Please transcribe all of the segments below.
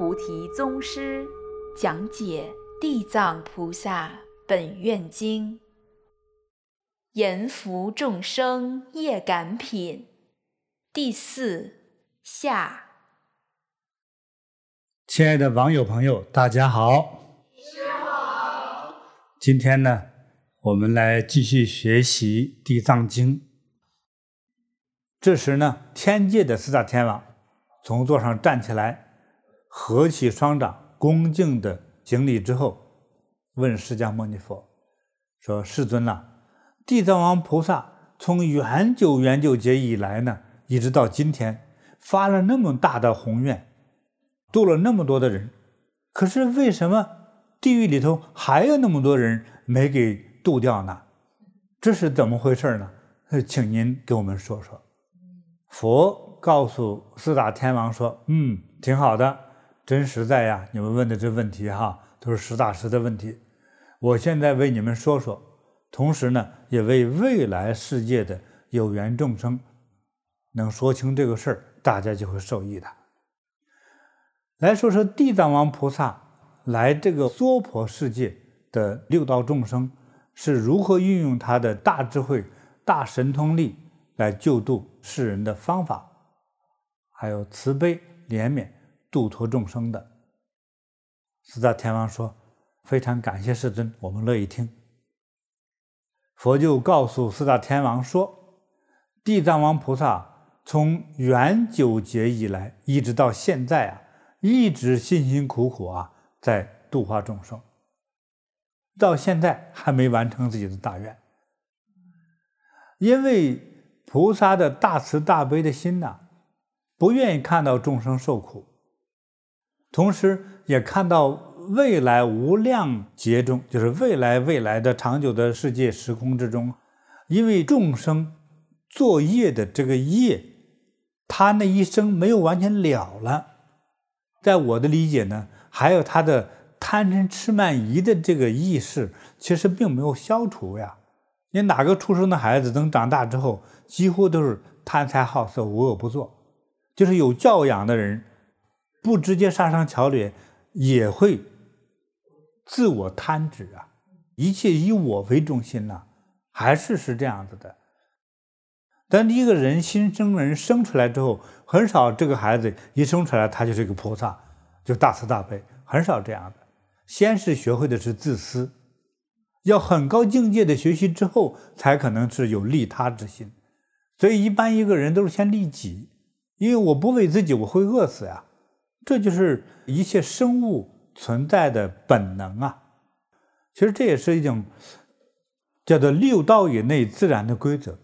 菩提宗师讲解《地藏菩萨本愿经》，阎浮众生业感品第四下。亲爱的网友朋友，大家好。师好。今天呢，我们来继续学习《地藏经》。这时呢，天界的四大天王从座上站起来，合起双掌，恭敬的行礼之后，问释迦牟尼佛说：“世尊呐，地藏王菩萨从远久远久劫以来呢，一直到今天，发了那么大的宏愿，度了那么多的人，可是为什么地狱里头还有那么多人没给度掉呢？这是怎么回事呢？请您给我们说说。”佛告诉四大天王说：“嗯，挺好的，真实在呀！你们问的这问题哈，都是实打实的问题。我现在为你们说说，同时呢，也为未来世界的有缘众生能说清这个事儿，大家就会受益的。来说说地藏王菩萨来这个娑婆世界的六道众生是如何运用他的大智慧、大神通力。”来救度世人的方法，还有慈悲怜悯度脱众生的。四大天王说：“非常感谢世尊，我们乐意听。”佛就告诉四大天王说：“地藏王菩萨从远久劫以来，一直到现在啊，一直辛辛苦苦啊，在度化众生，到现在还没完成自己的大愿，因为。”菩萨的大慈大悲的心呐，不愿意看到众生受苦，同时也看到未来无量劫中，就是未来未来的长久的世界时空之中，因为众生作业的这个业，他那一生没有完全了了，在我的理解呢，还有他的贪嗔痴慢疑的这个意识，其实并没有消除呀。你哪个出生的孩子等长大之后，几乎都是贪财好色、无恶不作，就是有教养的人，不直接杀生樵掠，也会自我贪执啊，一切以我为中心呐、还是是这样子的。但一个人新生人生出来之后，很少这个孩子一生出来他就是一个菩萨，就大慈大悲，很少这样的。先是学会的是自私，要很高境界的学习之后，才可能是有利他之心。所以，一般一个人都是先利己，因为我不为自己，我会饿死呀。这就是一切生物存在的本能啊。其实这也是一种叫做六道以内自然的规则。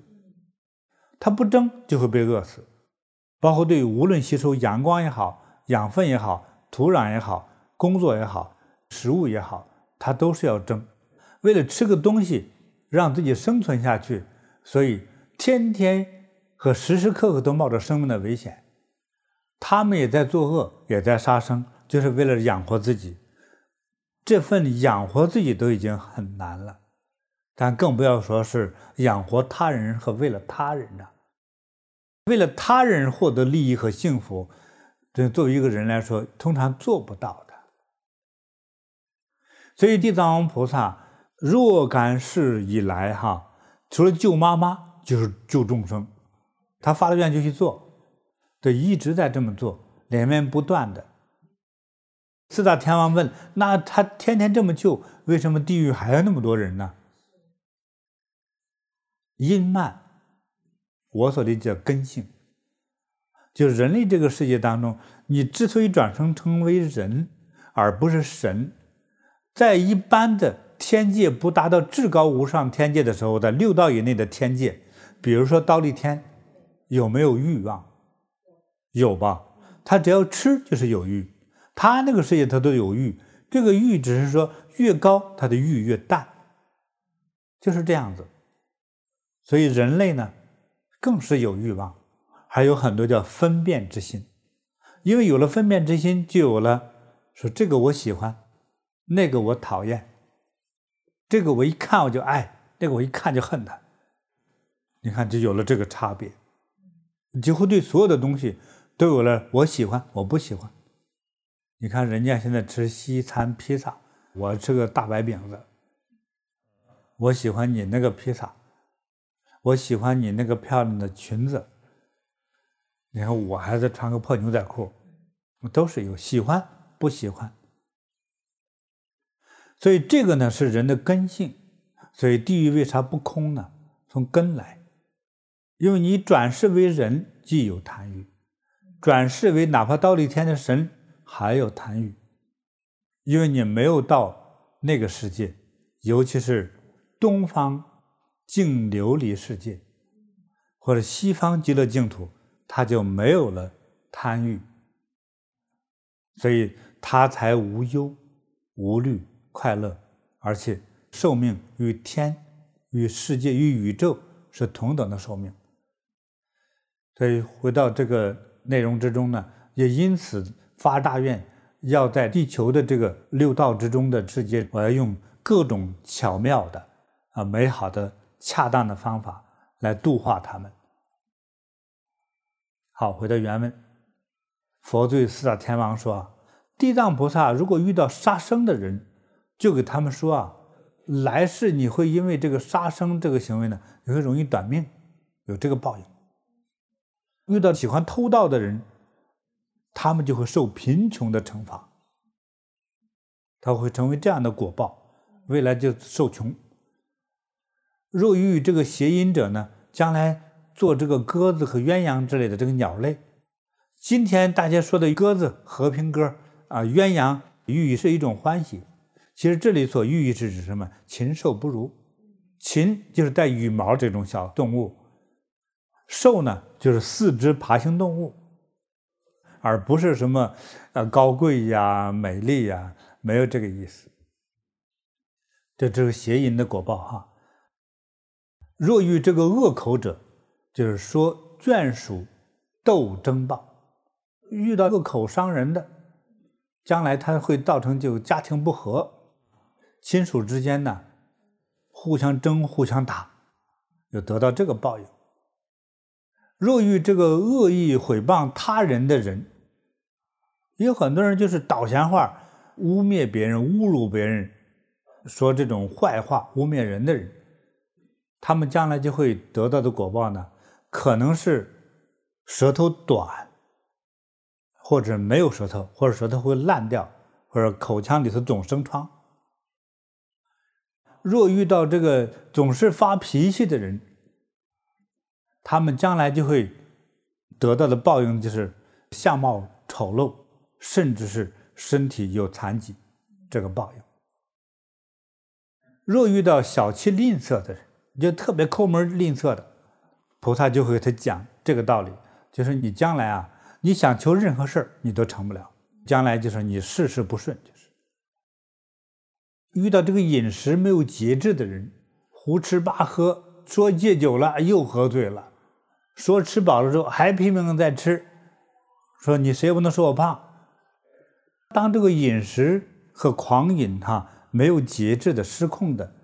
它不争就会被饿死，包括对无论吸收阳光也好、养分也好、土壤也好、工作也好、食物也好，它都是要争，为了吃个东西，让自己生存下去，所以。天天和时时刻刻都冒着生命的危险，他们也在作恶，也在杀生，就是为了养活自己。这份养活自己都已经很难了，但更不要说是养活他人和为了他人了。为了他人获得利益和幸福，这作为一个人来说，通常做不到的。所以地藏王菩萨若干世以来，哈，除了救妈妈。就是救众生，他发了愿就去做，对，一直在这么做，连绵不断的。四大天王问：“那他天天这么救，为什么地狱还有那么多人呢？”因慢，我所理解根性，就人类这个世界当中，你之所以转生成为人，而不是神，在一般的天界不达到至高无上天界的时候，在六道以内的天界。比如说，忉利天有没有欲望？有吧？他只要吃就是有欲。他那个世界他都有欲，这个欲只是说越高，他的欲越淡，就是这样子。所以人类呢，更是有欲望，还有很多叫分辨之心。因为有了分辨之心，就有了说这个我喜欢，那个我讨厌，这个我一看我就爱，那个我一看就恨他。你看，就有了这个差别，几乎对所有的东西都有了我喜欢，我不喜欢。你看人家现在吃西餐披萨，我吃个大白饼子。我喜欢你那个披萨，我喜欢你那个漂亮的裙子。你看我还在穿个破牛仔裤，都是有喜欢不喜欢。所以这个呢是人的根性。所以地狱为啥不空呢？从根来，因为你转世为人，既有贪欲；转世为哪怕忉利天的神，还有贪欲。因为你没有到那个世界，尤其是东方净琉璃世界，或者西方极乐净土，他就没有了贪欲，所以他才无忧、无虑、快乐，而且。寿命与天、与世界、与宇宙是同等的寿命，所以回到这个内容之中呢，也因此发大愿，要在地球的这个六道之中的世界，我要用各种巧妙的、啊美好的、恰当的方法来度化他们。好，回到原文，佛对四大天王说：“地藏菩萨如果遇到杀生的人，就给他们说啊。”来世你会因为这个杀生这个行为呢，你会容易短命，有这个报应。遇到喜欢偷盗的人，他们就会受贫穷的惩罚，他会成为这样的果报，未来就受穷。若遇这个邪淫者呢，将来做这个鸽子和鸳鸯之类的这个鸟类。今天大家说的鸽子和平鸽啊，鸳鸯寓意是一种欢喜。其实这里所寓意是指什么？禽兽不如，禽就是带羽毛这种小动物，兽呢就是四肢爬行动物，而不是什么呃高贵呀、美丽呀，没有这个意思。这这是邪淫的果报哈。若遇这个恶口者，就是说眷属斗争报，遇到恶口伤人的，将来他会造成就家庭不和。亲属之间呢，互相争、互相打，就得到这个报应。若遇这个恶意诽谤他人的人，有很多人就是倒闲话，污蔑别人、侮辱别人，说这种坏话、污蔑人的人，他们将来就会得到的果报呢，可能是舌头短，或者没有舌头，或者舌头会烂掉，或者口腔里头总生疮。若遇到这个总是发脾气的人，他们将来就会得到的报应就是相貌丑陋，甚至是身体有残疾，这个报应。若遇到小气吝啬的人，就特别抠门吝啬的，菩萨就会给他讲这个道理，就是你将来啊，你想求任何事儿，你都成不了，将来就是你事事不顺。就是遇到这个饮食没有节制的人，胡吃八喝，说戒酒了又喝醉了，说吃饱了之后还拼命的在吃，说你谁也不能说我胖。当这个饮食和狂饮哈没有节制的失控的，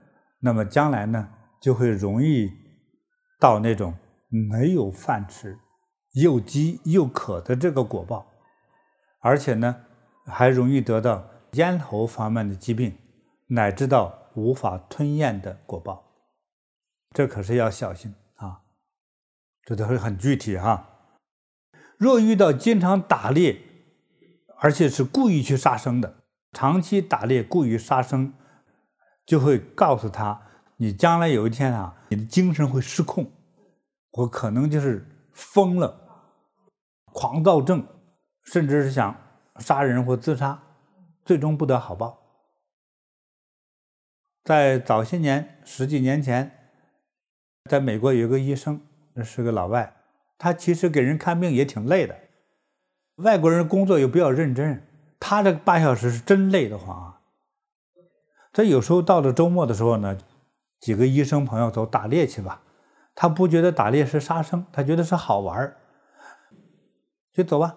那么将来呢就会容易到那种没有饭吃，又饥又渴的这个果报，而且呢还容易得到咽喉方面的疾病。乃至到无法吞咽的果报，这可是要小心！这都是很具体哈。若遇到经常打猎，而且是故意去杀生的，长期打猎故意杀生，就会告诉他，你将来有一天啊，你的精神会失控，我可能就是疯了，狂躁症，甚至是想杀人或自杀，最终不得好报。在早些年，十几年前，在美国有一个医生，那是个老外，他其实给人看病也挺累的。外国人工作又比较认真，他这八小时是真累得慌啊。他有时候到了周末的时候呢，几个医生朋友走打猎去吧，他不觉得打猎是杀生，他觉得是好玩，就走吧。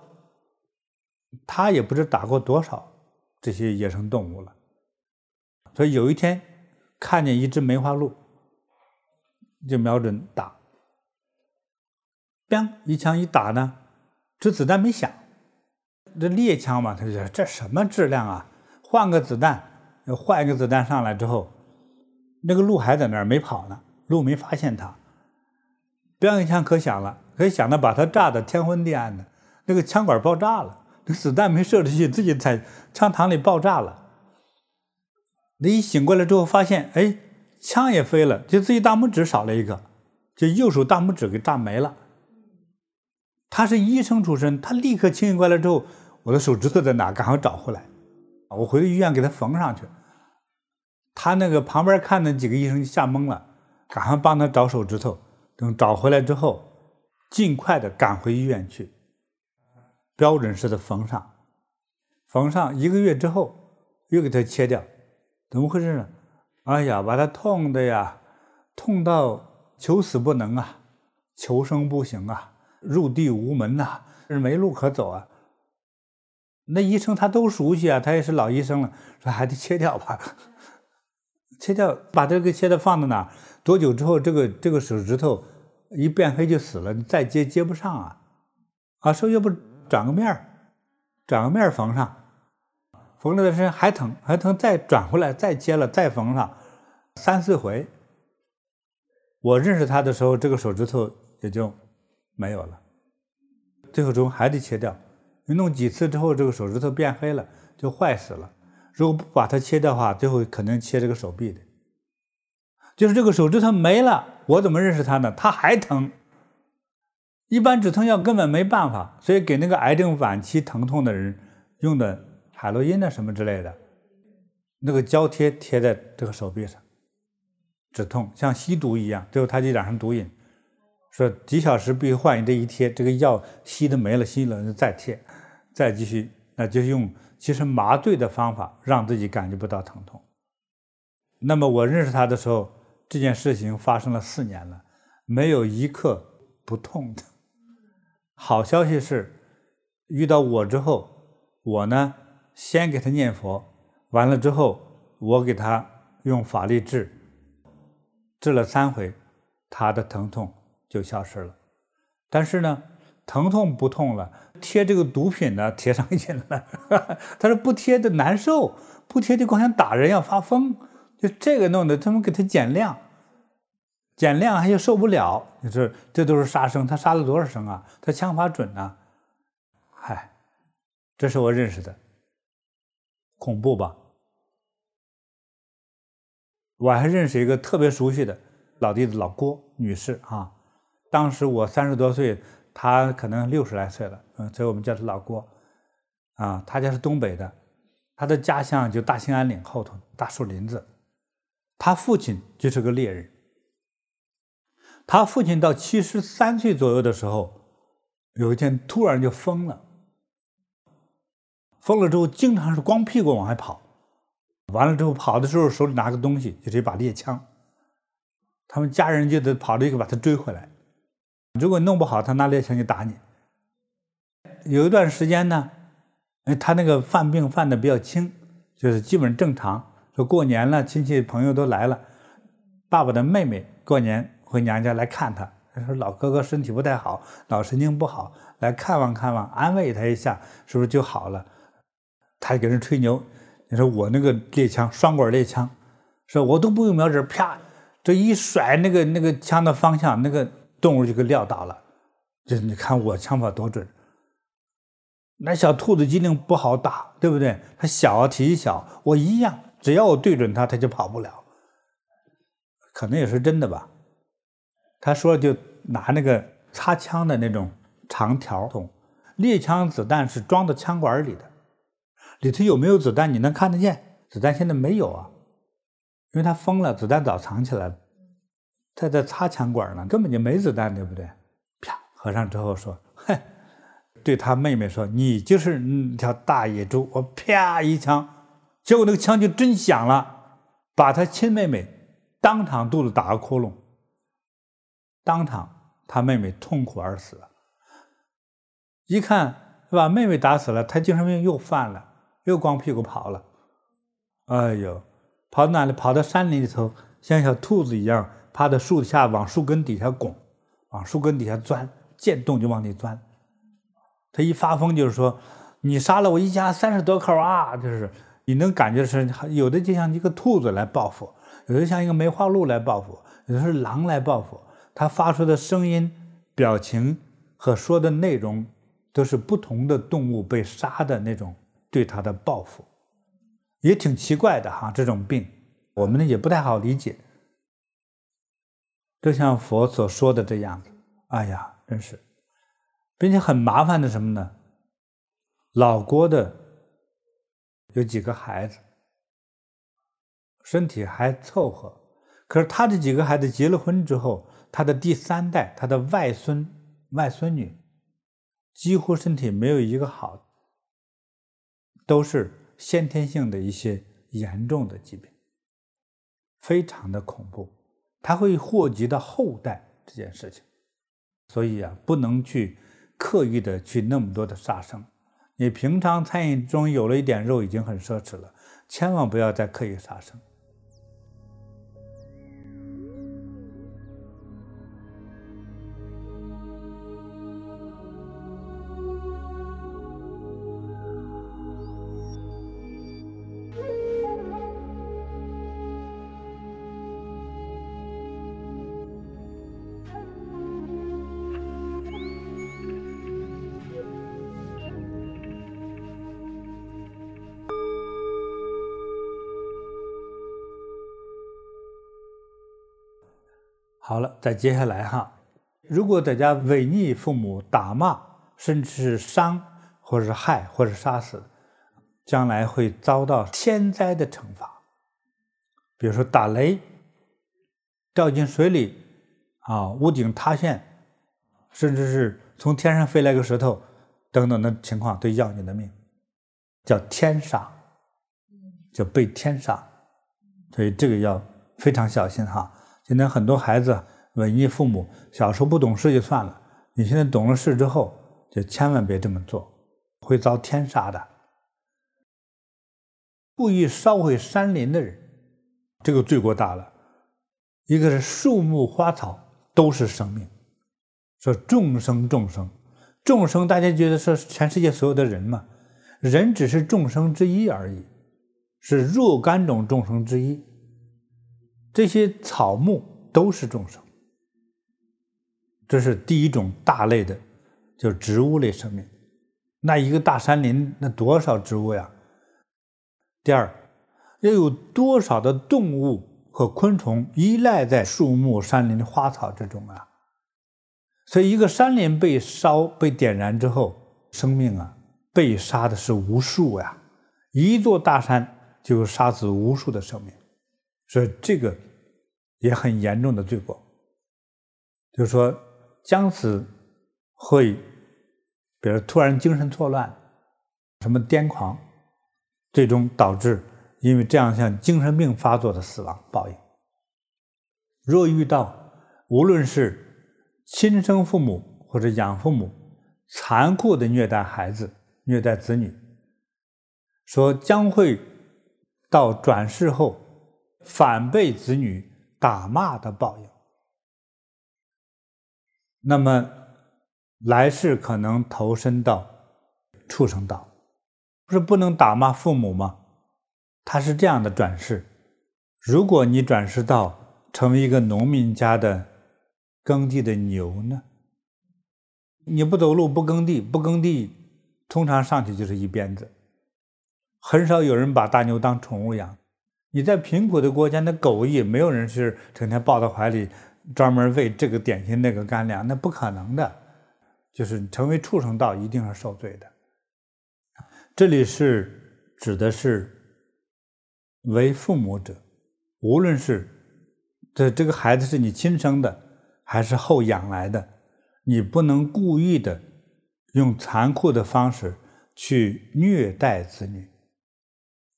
他也不知打过多少这些野生动物了，所以有一天。看见一只梅花鹿，就瞄准打，砰！一枪一打呢，这子弹没响，这猎枪嘛，他就说这什么质量啊？换个子弹，换一个子弹上来之后，那个鹿还在那儿没跑呢，鹿没发现他。标一枪可响了，可响的把他炸的天昏地暗的，那个枪管爆炸了，那子弹没射出去，自己在枪膛里爆炸了。那一醒过来之后，发现哎，枪也飞了，就自己大拇指少了一个，就右手大拇指给炸没了。他是医生出身，他立刻清醒过来之后，我的手指头在哪？赶快找回来，我回到医院给他缝上去。他那个旁边看的几个医生吓懵了，赶快帮他找手指头。等找回来之后，尽快的赶回医院去，标准式的缝上，缝上一个月之后，又给他切掉，怎么回事呢？哎呀，把他痛的呀，痛到求死不能啊，求生不行啊，入地无门呐，是没路可走啊。那医生他都熟悉啊，他也是老医生了，说还得切掉吧，切掉，把这个切掉放在哪儿？多久之后，这个这个手指头一变黑就死了？你再接接不上啊！啊，说要不转个面儿，转个面儿缝上，缝了的时候还疼还疼，再转回来再接了再缝上，三四回。我认识他的时候，这个手指头也就没有了，最后中还得切掉。你弄几次之后，这个手指头变黑了，就坏死了。如果不把它切掉的话，最后可能切这个手臂的。就是这个手指头没了，我怎么认识他呢？他还疼，一般止疼药根本没办法，所以给那个癌症晚期疼痛的人用的海洛因啊什么之类的，那个胶贴贴在这个手臂上，止痛，像吸毒一样，最后他就染上毒瘾，说几小时必须换一这一贴，这个药吸的没了，吸了再贴，再继续，那就用其实麻醉的方法让自己感觉不到疼痛。那么我认识他的时候。这件事情发生了四年了，没有一刻不痛的。好消息是，遇到我之后，我呢先给他念佛，完了之后我给他用法力治，治了三回，他的疼痛就消失了。但是呢，疼痛不痛了，贴这个毒品呢贴上瘾了。他说不贴的难受，不贴就光想打人要发疯。就这个弄的，他们给他减量，减量他又受不了。你说这都是杀生，他杀了多少生啊？他枪法准呐，嗨，这是我认识的，恐怖吧？我还认识一个特别熟悉的老弟子老郭女士啊，当时我三十多岁，他可能六十来岁了，嗯，所以我们叫他老郭，啊，他家是东北的，他的家乡就大兴安岭后头大树林子。他父亲就是个猎人。他父亲到七十三岁左右的时候，有一天突然就疯了。疯了之后，经常是光屁股往外跑。完了之后，跑的时候手里拿个东西，就是一把猎枪。他们家人就得跑着一个把他追回来。如果弄不好，他拿猎枪就打你。有一段时间呢，他那个犯病犯的比较轻，就是基本正常。说过年了，亲戚朋友都来了。爸爸的妹妹过年回娘家来看他，他说老哥哥身体不太好，脑神经不好，来看望看望，安慰他一下，是不是就好了？他给人吹牛，你说我那个猎枪，双管猎枪，说我都不用瞄准，啪，这一甩，那个那个枪的方向，那个动物就给撂倒了。就你看我枪法多准。那小兔子机灵不好打，对不对？它小，体积小，我一样。只要我对准它，它就跑不了。可能也是真的吧。他说，就拿那个擦枪的那种长条筒，猎枪子弹是装到枪管里的，里头有没有子弹你能看得见？子弹现在没有啊，因为他封了，子弹早藏起来了。他在擦枪管呢，根本就没子弹，对不对？啪，合上之后说：“哼，对他妹妹说，你就是那条大野猪。”我啪一枪。结果那个枪就真响了，把他亲妹妹当场肚子打个窟窿，当场他妹妹痛苦而死。一看把妹妹打死了，他精神病又犯了，又光屁股跑了。哎呦，跑到哪里？跑到山林里头，像小兔子一样趴在树下，往树根底下拱，往树根底下钻，见洞就往里钻。他一发疯就是说。你杀了我一家三十多口啊！就是你能感觉是有的就像一个兔子来报复，有的像一个梅花鹿来报复，有的是狼来报复。他发出的声音、表情和说的内容，都是不同的动物被杀的那种对他的报复，也挺奇怪的哈。这种病我们呢也不太好理解。就像佛所说的这样子，哎呀，真是，并且很麻烦的什么呢？老郭的有几个孩子，身体还凑合，可是他这几个孩子结了婚之后，他的第三代，他的外孙、外孙女，几乎身体没有一个好，都是先天性的一些严重的疾病，非常的恐怖。它会祸及到后代这件事情，所以啊，不能去刻意的去那么多的杀生。你平常餐饮中有了一点肉已经很奢侈了，千万不要再刻意杀生。好了，再接下来哈，如果在家违逆父母、打骂，甚至是伤，或者是害，或者是杀死，将来会遭到天灾的惩罚。比如说打雷、掉进水里，啊，屋顶塌陷，甚至是从天上飞来个石头，等等的情况，都要你的命，叫天杀，叫被天杀。所以这个要非常小心哈。现在很多孩子违逆父母，小时候不懂事就算了，你现在懂了事之后，就千万别这么做，会遭天杀的。故意烧毁山林的人，这个罪过大了。一个是树木花草都是生命，说众生众生众生，大家觉得是全世界所有的人嘛？人只是众生之一而已，是若干种众生之一。这些草木都是众生，这是第一种大类的，就是植物类生命。那一个大山林，那多少植物呀？第二，要有多少的动物和昆虫依赖在树木、山林花草之中啊？所以，一个山林被烧、被点燃之后，生命啊，被杀的是无数呀！一座大山就杀死无数的生命。所以这个也很严重的罪过，就是说将死会，比如突然精神错乱，什么癫狂，最终导致因为这样像精神病发作的死亡报应。若遇到无论是亲生父母或者养父母残酷的虐待孩子、虐待子女，说将会到转世后。反被子女打骂的报应，那么来世可能投身到畜生道，不是不能打骂父母吗？他是这样的转世：如果你转世到成为一个农民家的耕地的牛呢？你不走路，不耕地，不耕地，通常上去就是一鞭子。很少有人把大牛当宠物养。你在贫苦的国家，那狗也没有人是成天抱到怀里，专门喂这个点心那个干粮，那不可能的。就是成为畜生道，一定是受罪的。这里是指的是为父母者，无论是这这个孩子是你亲生的，还是后养来的，你不能故意的用残酷的方式去虐待子女。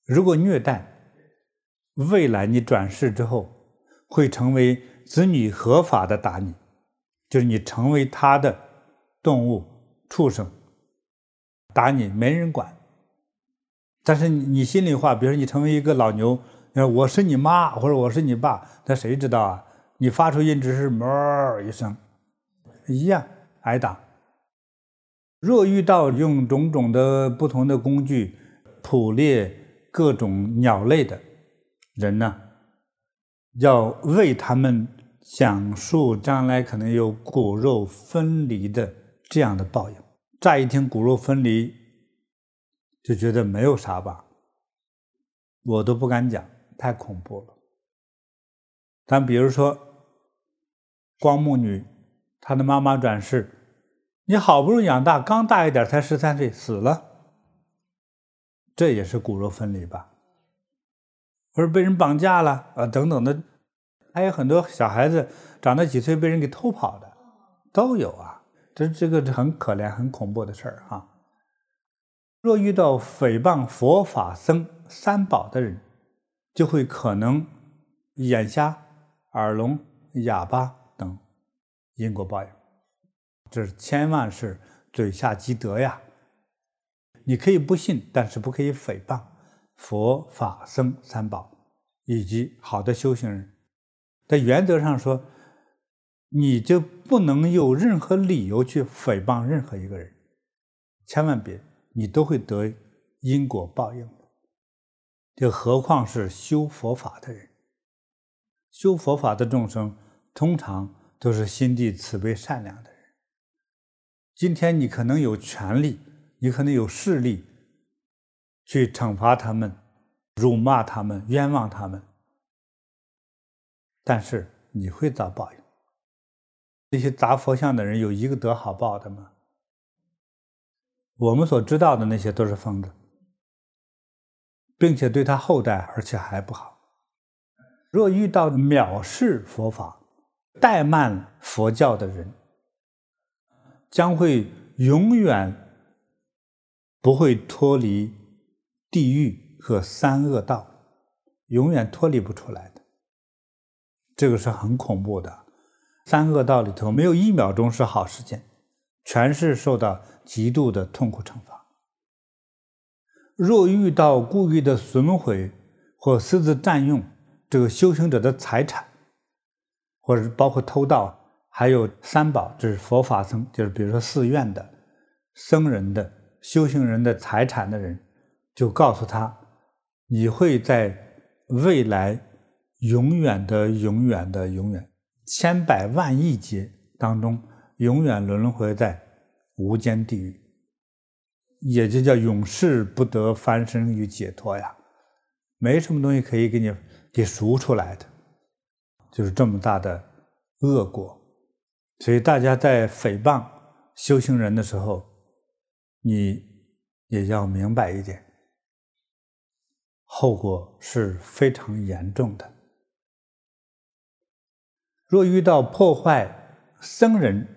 如果虐待，未来你转世之后，会成为子女合法的打你，就是你成为他的动物畜生，打你没人管。但是你心里话，比如说你成为一个老牛，你说我是你妈或者我是你爸，那谁知道啊？你发出音只是哞一声，一样挨打。若遇到用种种的不同的工具捕猎各种鸟类的人呢，要为他们讲述将来可能有骨肉分离的这样的报应。乍一听骨肉分离，就觉得没有啥吧，我都不敢讲，太恐怖了。但比如说，光目女，她的妈妈转世。你好不容易养大，刚大一点，才十三岁死了，这也是骨肉分离吧？或者被人绑架了啊，等等的，还有很多小孩子长到几岁被人给偷跑的，都有啊。这这个很可怜、很恐怖的事儿啊。若遇到诽谤佛法僧三宝的人，就会可能眼瞎、耳聋、哑巴等因果报应。这是千万是嘴下积德呀！你可以不信，但是不可以诽谤佛法僧三宝以及好的修行人。在原则上说，你就不能有任何理由去诽谤任何一个人，千万别，你都会得因果报应的。就何况是修佛法的人，修佛法的众生通常都是心地慈悲善良的人。今天你可能有权利，你可能有势力，去惩罚他们、辱骂他们、冤枉他们，但是你会遭报应。那些砸佛像的人有一个得好报的吗？我们所知道的那些都是疯子，并且对他后代而且还不好。若遇到藐视佛法、怠慢佛教的人，将会永远不会脱离地狱和三恶道，永远脱离不出来的。这个是很恐怖的。三恶道里头没有一秒钟是好时间，全是受到极度的痛苦惩罚。若遇到故意的损毁或私自占用这个修行者的财产，或者包括偷盗。还有三宝，这是佛法僧，就是比如说寺院的僧人的修行人的财产的人，就告诉他，你会在未来永远的、永远的、永远千百万亿劫当中，永远轮回在无间地狱，也就叫永世不得翻身与解脱呀，没什么东西可以给你给赎出来的，就是这么大的恶果。所以，大家在诽谤修行人的时候，你也要明白一点，后果是非常严重的。若遇到破坏僧人，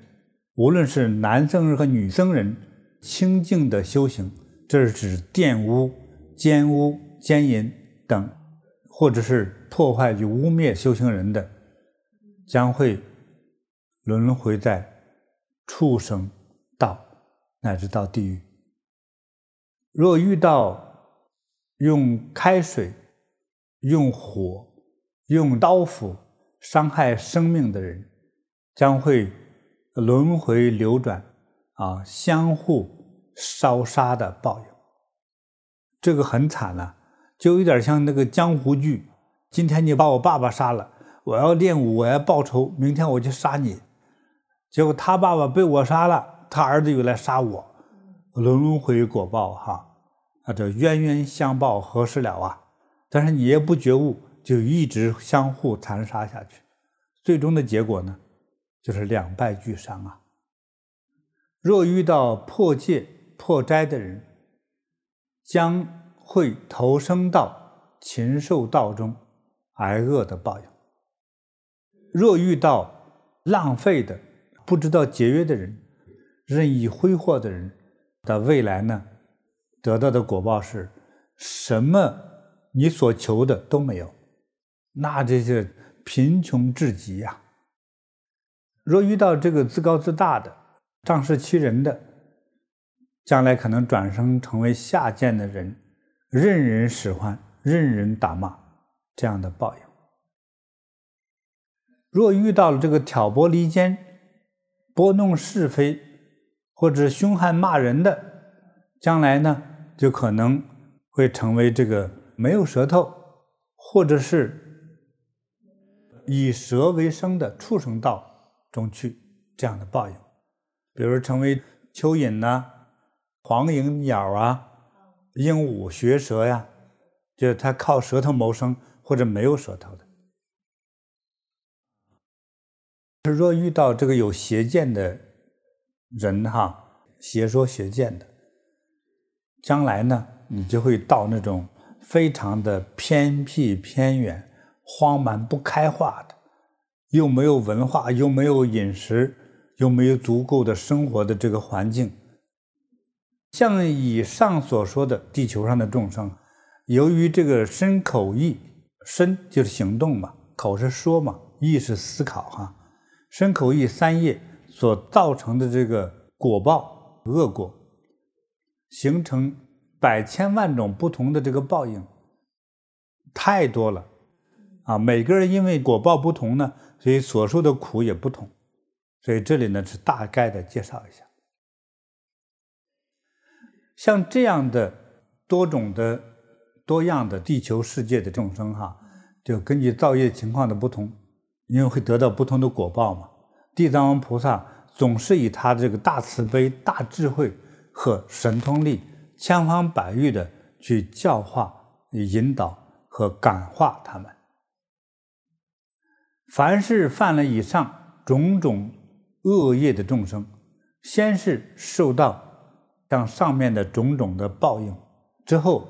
无论是男僧人和女僧人清净的修行，这是指玷污、奸污、奸淫等，或者是破坏与污蔑修行人的，将会。轮回在畜生道乃至到地狱。若遇到用开水、用火、用刀斧伤害生命的人，将会轮回流转，啊，相互烧杀的报应。这个很惨了，就有点像那个江湖剧。今天你把我爸爸杀了，我要练武，我要报仇，明天我就杀你。结果他爸爸被我杀了，他儿子又来杀我，轮回果报哈，啊，这冤冤相报何时了啊？但是你也不觉悟，就一直相互残杀下去，最终的结果呢，就是两败俱伤啊。若遇到破戒破斋的人，将会投生到禽兽道中，挨饿的报应。若遇到浪费的，不知道节约的人，任意挥霍的人的未来呢，得到的果报是什么？你所求的都没有，那这是贫穷至极呀、若遇到这个自高自大的、仗势欺人的，将来可能转生成为下贱的人，任人使唤，任人打骂，这样的报应。若遇到了这个挑拨离间，拨弄是非，或者凶悍骂人的，将来呢就可能会成为这个没有舌头，或者是以蛇为生的畜生道中去这样的报应，比如成为蚯蚓呐、黄莺鸟啊、鹦鹉学舌呀，就是它靠舌头谋生，或者没有舌头的。若遇到这个有邪见的人哈，邪说邪见的，将来呢，你就会到那种非常的偏僻偏远、荒蛮不开化的，又没有文化，又没有饮食，又没有足够的生活的这个环境。像以上所说的地球上的众生，由于这个身口意，身就是行动嘛，口是说嘛，意是思考哈。身口意三业所造成的这个果报恶果，形成百千万种不同的这个报应，太多了啊！每个人因为果报不同呢，所以所受的苦也不同。所以这里呢是大概的介绍一下，像这样的多种的多样的地球世界的众生哈，就根据造业情况的不同。因为会得到不同的果报嘛，地藏王菩萨总是以他这个大慈悲、大智慧和神通力，千方百计的去教化、引导和感化他们。凡是犯了以上种种恶业的众生，先是受到像上面的种种的报应，之后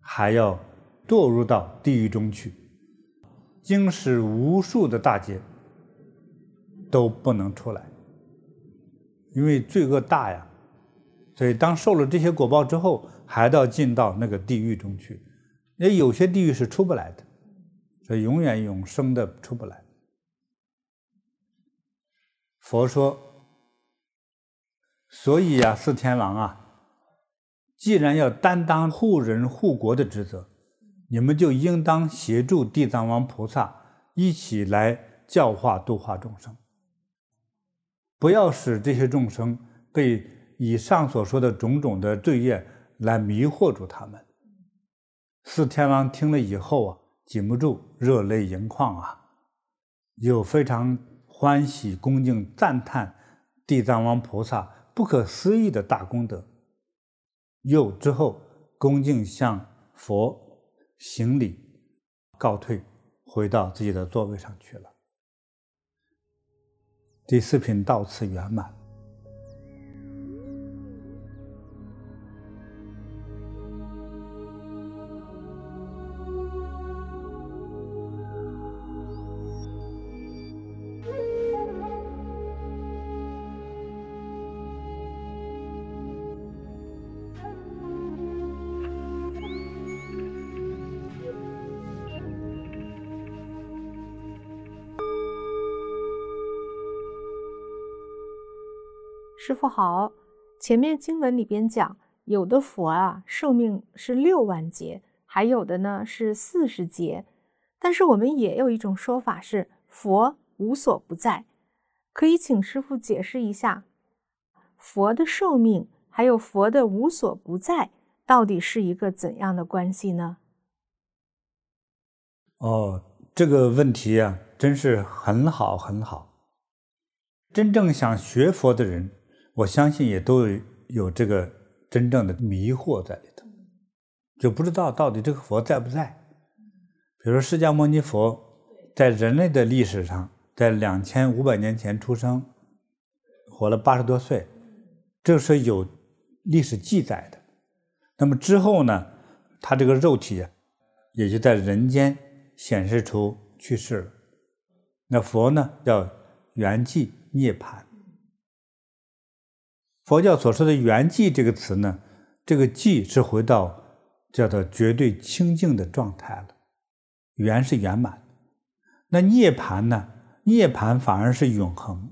还要堕入到地狱中去。经史无数的大劫都不能出来，因为罪恶大呀，所以当受了这些果报之后，还要进到那个地狱中去。也有些地狱是出不来的，所以永远永生的出不来。佛说，所以呀，四天王啊，既然要担当护人护国的职责。你们就应当协助地藏王菩萨一起来教化度化众生，不要使这些众生被以上所说的种种的罪业来迷惑住他们。四天王听了以后啊，禁不住热泪盈眶啊，又非常欢喜恭敬赞叹地藏王菩萨不可思议的大功德，又之后恭敬向佛。行礼，告退，回到自己的座位上去了。第四品到此圆满。师父好，前面经文里边讲，有的佛啊寿命是六万劫，还有的呢是四十劫。但是我们也有一种说法是佛无所不在，可以请师傅解释一下，佛的寿命还有佛的无所不在到底是一个怎样的关系呢？哦，这个问题啊，真是很好很好。真正想学佛的人。我相信也都有这个真正的迷惑在里头，就不知道到底这个佛在不在。比如说释迦牟尼佛在人类的历史上，在两千五百年前出生，活了八十多岁，这是有历史记载的。那么之后呢，他这个肉体也就在人间显示出去世了。那佛呢，叫圆寂涅槃。佛教所说的“圆寂”这个词呢，这个“寂”是回到叫做绝对清净的状态了。圆是圆满，那涅槃呢？涅槃反而是永恒，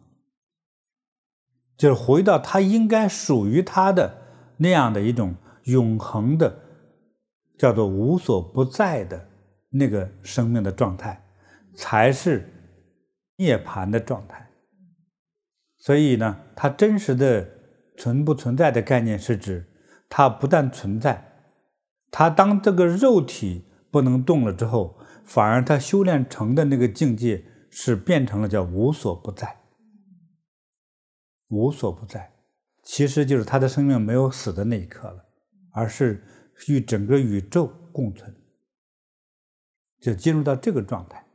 就是回到它应该属于它的那样的一种永恒的，叫做无所不在的那个生命的状态，才是涅槃的状态。所以呢，它真实的。存不存在的概念是指它不但存在，它当这个肉体不能动了之后，反而它修炼成的那个境界是变成了叫无所不在，无所不在，其实就是他的生命没有死的那一刻了，而是与整个宇宙共存，就进入到这个状态。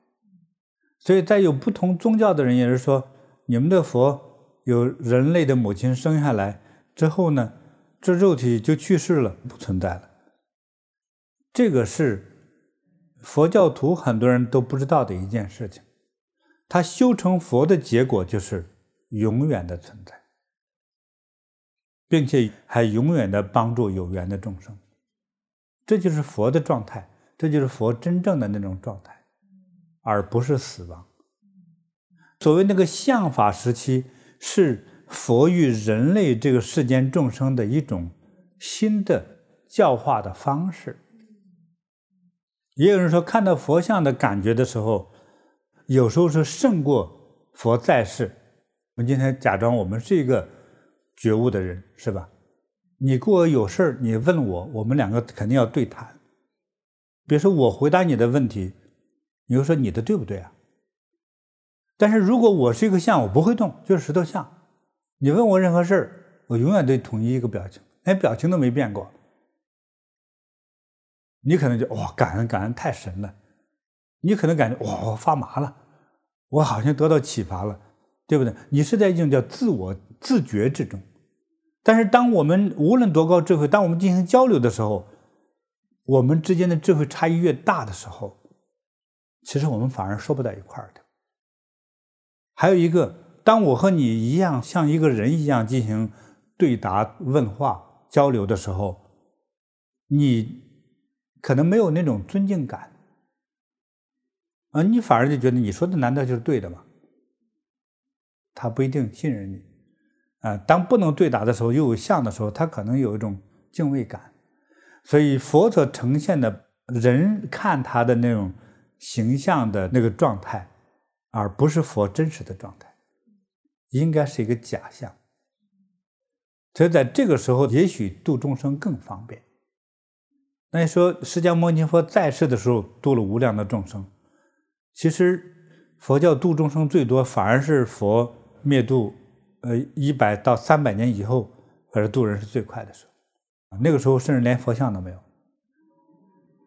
所以在有不同宗教的人也是说，你们的佛有人类的母亲生下来之后呢，这肉体就去世了，不存在了。这个是。佛教徒很多人都不知道的一件事情，他修成佛的结果就是永远的存在，并且还永远的帮助有缘的众生，这就是佛的状态，这就是佛真正的那种状态，而不是死亡。所谓那个相法时期，是佛与人类这个世间众生的一种新的教化的方式。也有人说，看到佛像的感觉的时候，有时候是胜过佛在世。我们今天假装我们是一个觉悟的人，是吧？你给我有事儿，你问我，我们两个肯定要对谈。比如说我回答你的问题，你就说你的对不对啊？但是如果我是一个像，我不会动，就是石头像。你问我任何事儿，我永远都统一一个表情，连表情都没变过。你可能就哇，感恩感恩太神了，你可能感觉哇，我发麻了，我好像得到启发了，对不对？你是在一种叫自我自觉之中，但是当我们无论多高智慧，当我们进行交流的时候，我们之间的智慧差异越大的时候，其实我们反而说不到一块儿的。还有一个，当我和你一样像一个人一样进行对答问话交流的时候，你。可能没有那种尊敬感，啊，你反而就觉得你说的难道就是对的吗？他不一定信任你，啊，当不能对答的时候，又有像的时候，他可能有一种敬畏感，所以佛所呈现的人看他的那种形象的那个状态，而不是佛真实的状态，应该是一个假象，所以在这个时候，也许度众生更方便。那你说，释迦牟尼佛在世的时候度了无量的众生，其实佛教度众生最多，反而是佛灭度，呃，一百到三百年以后，而是度人是最快的时候。那个时候甚至连佛像都没有。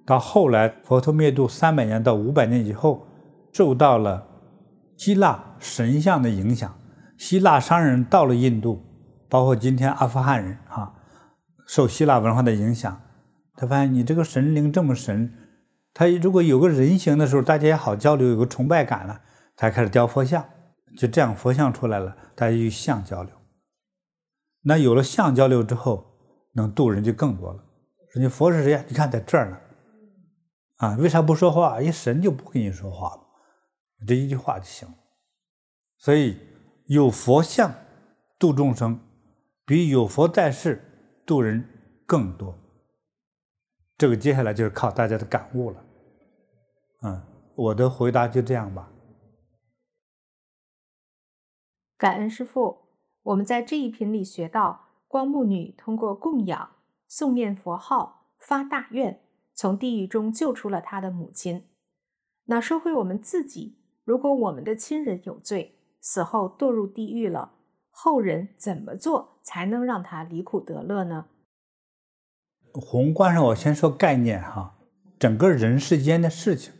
到后来佛陀灭度三百年到五百年以后，受到了希腊神像的影响，希腊商人到了印度，包括今天阿富汗人啊，受希腊文化的影响。他发现你这个神灵这么神，他如果有个人形的时候，大家也好交流，有个崇拜感了，才开始雕佛像，就这样佛像出来了，大家与相交流。那有了相交流之后，能度人就更多了。说你佛是谁呀？你看在这儿呢，啊，为啥不说话？一神就不跟你说话，这一句话就行。所以有佛像度众生，比有佛在世度人更多。这个接下来就是靠大家的感悟了，嗯，我的回答就这样吧。感恩师父，我们在这一品里学到，光目女通过供养、诵念佛号、发大愿，从地狱中救出了她的母亲。那说回我们自己，如果我们的亲人有罪，死后堕入地狱了，后人怎么做才能让他离苦得乐呢？宏观上，我先说概念哈，整个人世间的事情，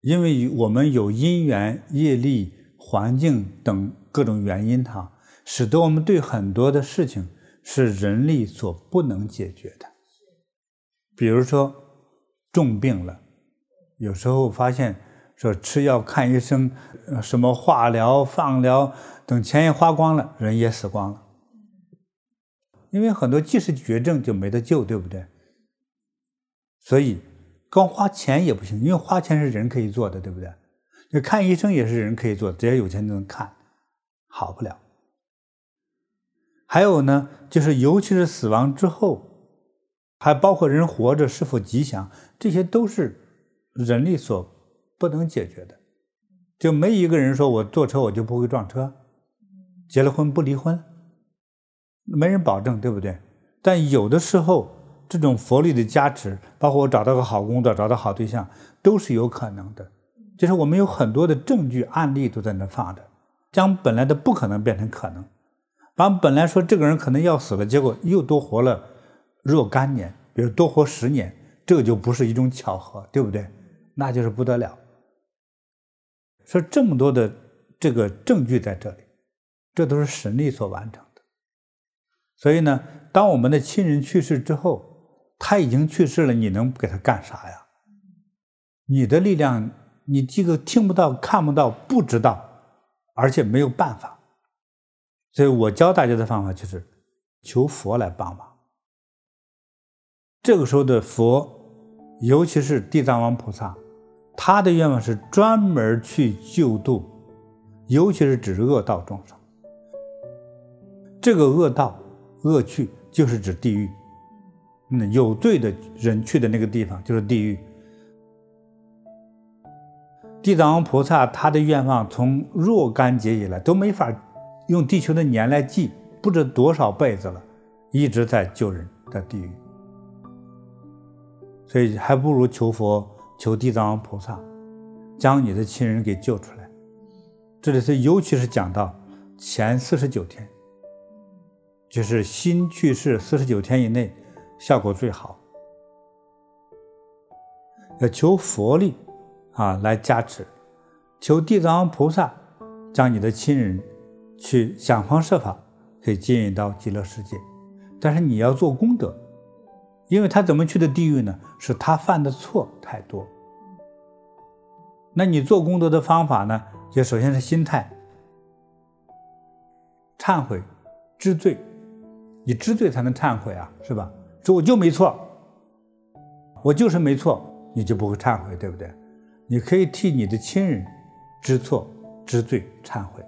因为我们有因缘、业力、环境等各种原因哈，使得我们对很多的事情是人力所不能解决的。比如说重病了，有时候发现说吃药看医生，什么化疗、放疗等钱也花光了，人也死光了。因为很多既是绝症就没得救，对不对？所以光花钱也不行，因为花钱是人可以做的，对不对？就看医生也是人可以做，只要有钱就能看，好不了。还有呢，就是尤其是死亡之后，还包括人活着是否吉祥，这些都是人力所不能解决的。就没一个人说我坐车我就不会撞车，结了婚不离婚。没人保证，对不对？但有的时候，这种佛力的加持，包括我找到个好工作、找到好对象，都是有可能的。就是我们有很多的证据案例都在那放着，将本来的不可能变成可能，把本来说这个人可能要死了，结果又多活了若干年，比如多活十年，这个就不是一种巧合，对不对？那就是不得了。说这么多的这个证据在这里，这都是神力所完成的。所以呢，当我们的亲人去世之后，他已经去世了，你能给他干啥呀？你的力量。你这个听不到、看不到、不知道，而且没有办法，所以我教大家的方法就是求佛来帮忙。这个时候的佛，尤其是地藏王菩萨，他的愿望是专门去救度，尤其是指恶道众生。这个恶道、恶趣就是指地狱，嗯，有罪的人去的那个地方就是地狱。地藏王菩萨他的愿望从若干劫以来都没法用地球的年来计，不知多少辈子了，一直在救人在地狱，所以还不如求佛求地藏王菩萨，将你的亲人给救出来。这里是尤其是讲到前四十九天，就是新去世四十九天以内，效果最好。要求佛力。啊，来加持，求地藏王菩萨将你的亲人去想方设法可以接引到极乐世界，但是你要做功德，因为他怎么去的地狱呢？是他犯的错太多。那你做功德的方法呢？就首先是心态，忏悔、知罪，你知罪才能忏悔啊，是吧？说我就没错，我就是没错，你就不会忏悔，对不对？你可以替你的亲人知错、知罪、忏悔。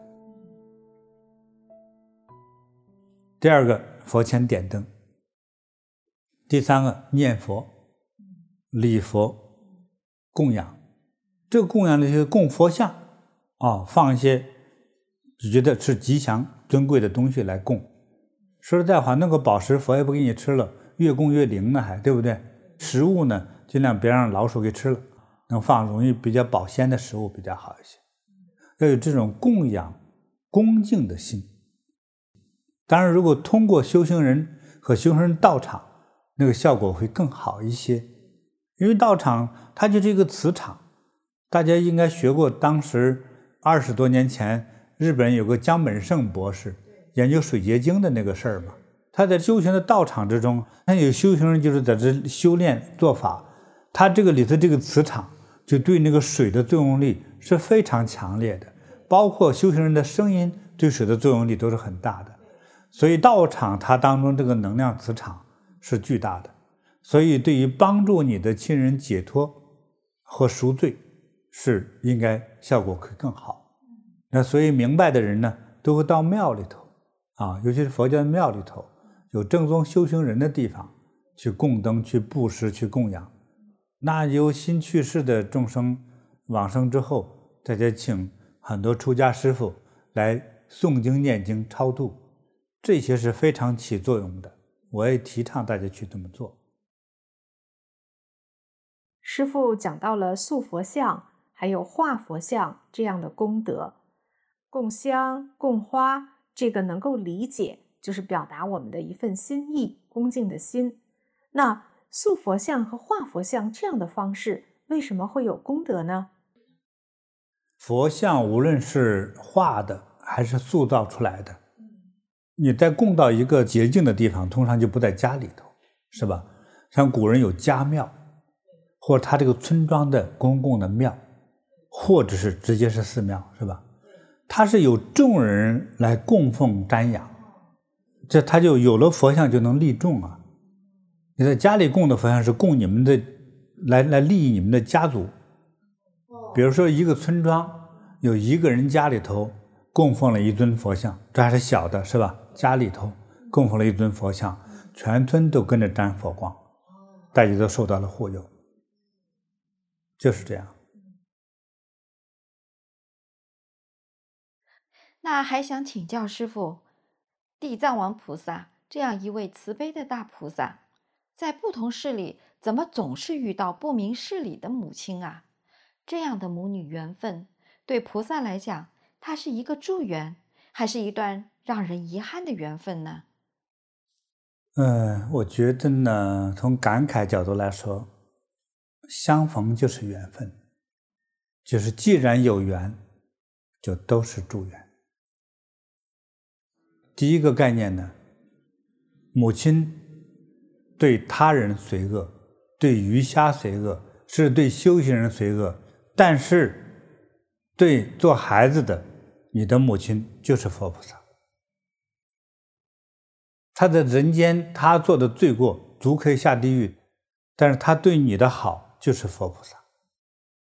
第二个，佛前点灯。第三个，念佛、礼佛、供养。这个供养的就是供佛像啊，放一些觉得是吉祥、尊贵的东西来供。说实在话，那个宝石佛也不给你吃了，越供越灵呢，还对不对？食物呢，尽量别让老鼠给吃了。能放容易比较保鲜的食物比较好一些，要有这种供养恭敬的心。当然，如果通过修行人和修行人道场，那个效果会更好一些。因为道场它就是一个磁场，大家应该学过。当时二十多年前，日本有个江本胜博士研究水结晶的那个事儿嘛，他在修行的道场之中，他有修行人就是在这修炼做法，他这个里头这个磁场。就对那个水的作用力是非常强烈的，包括修行人的声音对水的作用力都是很大的，所以道场它当中这个能量磁场是巨大的，所以对于帮助你的亲人解脱和赎罪是应该效果会更好。那所以明白的人呢，都会到庙里头啊，尤其是佛教的庙里头，有正宗修行人的地方去供灯、去布施、去供养。那由新去世的众生往生之后，大家请很多出家师父来诵经、念经、超度，这些是非常起作用的。我也提倡大家去这么做。师傅讲到了塑佛像，还有画佛像这样的功德，供香、供花，这个能够理解，就是表达我们的一份心意、恭敬的心。那。塑佛像和画佛像这样的方式，为什么会有功德呢？佛像无论是画的还是塑造出来的，你在供到一个洁净的地方，通常就不在家里头，是吧？像古人有家庙，或者他这个村庄的公共的庙，或者是直接是寺庙，是吧？他是有众人来供奉瞻仰，这他就有了佛像就能利众啊。你在家里供的佛像是供你们的，来来利益你们的家族。比如说一个村庄有一个人家里头供奉了一尊佛像，这还是小的，是吧？家里头供奉了一尊佛像，全村都跟着沾佛光，大家都受到了护佑，就是这样。那还想请教师父。地藏王菩萨这样一位慈悲的大菩萨，在不同市里怎么总是遇到不明事理的母亲啊？这样的母女缘分，对菩萨来讲，它是一个祝缘，还是一段让人遗憾的缘分呢？嗯，我觉得呢，从感慨角度来说，相逢就是缘分，就是既然有缘，就都是祝缘。第一个概念呢，母亲对他人随恶，对鱼虾随恶，是对修行人随恶，但是对做孩子的，你的母亲就是佛菩萨。他在人间他做的罪过，足可以下地狱，但是他对你的好就是佛菩萨，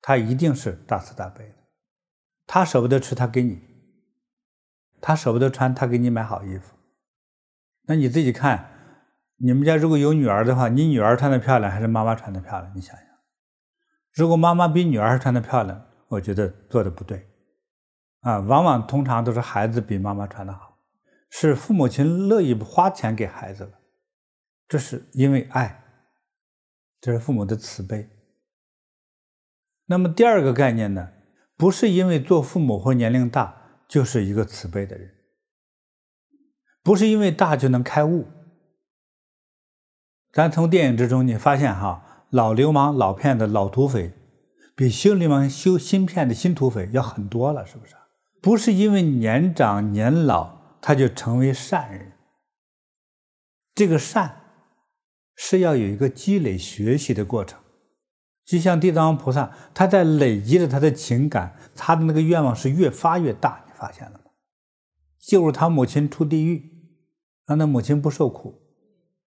他一定是大慈大悲的，他舍不得吃，他给你。他舍不得穿，他给你买好衣服。那你自己看，你们家如果有女儿的话，你女儿穿的漂亮还是妈妈穿的漂亮？你想想，如果妈妈比女儿穿的漂亮，我觉得做的不对。啊，往往通常都是孩子比妈妈穿的好，是父母亲乐意花钱给孩子了，这是因为爱，这是父母的慈悲。那么第二个概念呢，不是因为做父母或年龄大。就是一个慈悲的人，不是因为大就能开悟。咱从电影之中你发现哈，老流氓、老骗子、老土匪，比新流氓、修新骗子、新土匪要狠多了，是不是？不是因为年长年老他就成为善人。这个善是要有一个积累学习的过程。就像地藏王菩萨，他在累积着他的情感，他的那个愿望是越发越大。你发现了吗？救他母亲出地狱，让他母亲不受苦，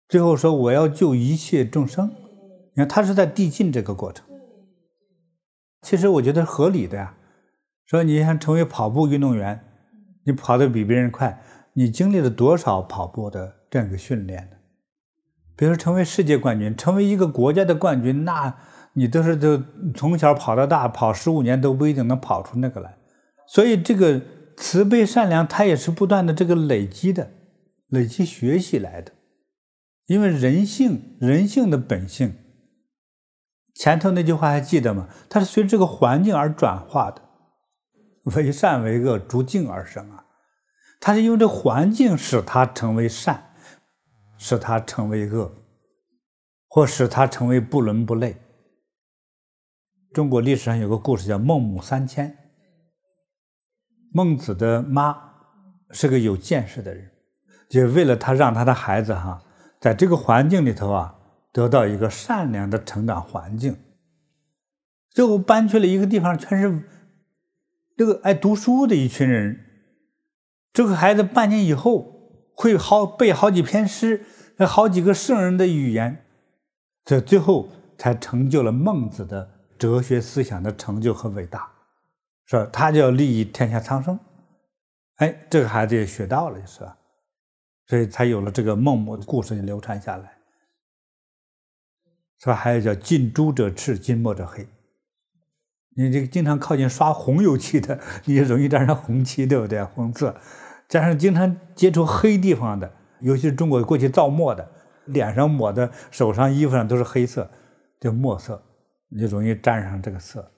最后说我要救一切众生。你看他是在递进这个过程。其实我觉得合理的呀。说你想成为跑步运动员，你跑得比别人快，你经历了多少跑步的这样一个训练呢？比如说成为世界冠军，成为一个国家的冠军，那你都是就从小跑到大，跑十五年都不一定能跑出那个来。所以这个。慈悲善良，它也是不断的这个累积的，累积学习来的。因为人性，人性的本性，前头那句话还记得吗？它是随着这个环境而转化的，为善为恶，逐境而生啊。他是因为这环境使他成为善，使他成为恶，或使他成为不伦不类。中国历史上有个故事叫孟母三迁。孟子的妈是个有见识的人，就为了他让他的孩子哈，在这个环境里头啊，得到一个善良的成长环境。最后搬去了一个地方，全是这个爱读书的一群人。这个孩子半年以后会好背好几篇诗，好几个圣人的语言，这最后才成就了孟子的哲学思想的成就和伟大。说他就要利益天下苍生，哎，这个孩子也学到了，是吧？所以才有了这个孟母的故事流传下来，是吧？还有叫近朱者赤，近墨者黑。你这个经常靠近刷红油漆的，你也容易沾上红漆，对不对？红色，加上经常接触黑地方的，尤其是中国过去造墨的，脸上抹的、手上、衣服上都是黑色，叫墨色，你就容易沾上这个色。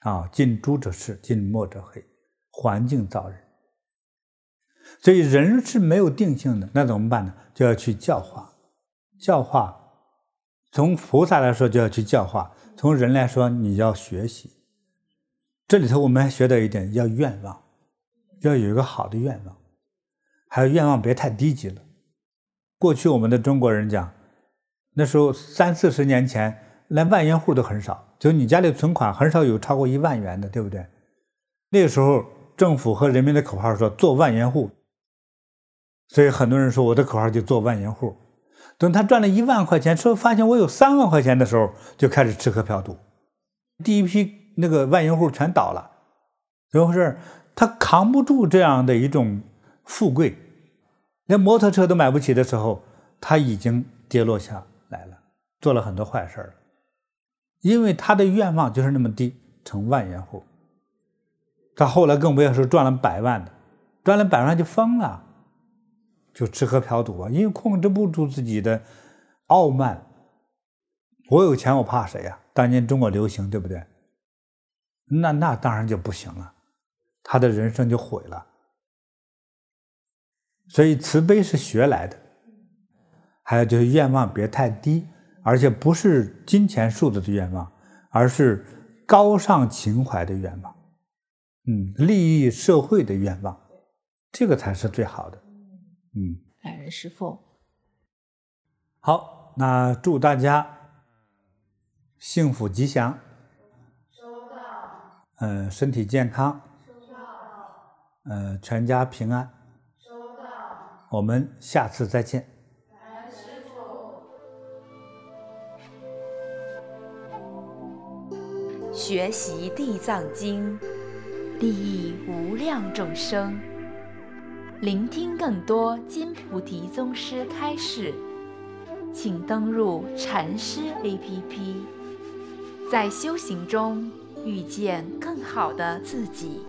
啊，近朱者赤，近墨者黑，环境造人，所以人是没有定性的，那怎么办呢？就要去教化，教化。从菩萨来说，就要去教化；从人来说，你要学习。这里头我们还学到一点，要愿望，要有一个好的愿望，还有愿望别太低级了。过去我们的中国人讲，那时候三四十年前，连万元户都很少。就你家里存款很少有超过一万元的，对不对？那个时候政府和人民的口号说做万元户，所以很多人说我的口号就做万元户。等他赚了一万块钱，说发现我有三万块钱的时候，就开始吃喝嫖赌，第一批那个万元户全倒了。怎么回事？他扛不住这样的一种富贵，连摩托车都买不起的时候，他已经跌落下来了，做了很多坏事了。因为他的愿望就是那么低，成万元户。他后来更不要说赚了百万的，赚了百万就疯了。就吃喝嫖赌啊，因为控制不住自己的傲慢。我有钱，我怕谁呀？当年中国流行，对不对？那那当然就不行了，他的人生就毁了。所以慈悲是学来的，还有就是愿望别太低，而且不是金钱数字的愿望，而是高尚情怀的愿望，嗯，利益社会的愿望，这个才是最好的。嗯，爱人师父。好，那祝大家。幸福吉祥，收到。嗯，身体健康，收到。嗯，全家平安，收到。我们下次再见。感恩师父。学习地藏经，利益无量众生。聆听更多金菩提宗师开示，请登录禅师 APP。在修行中遇见更好的自己。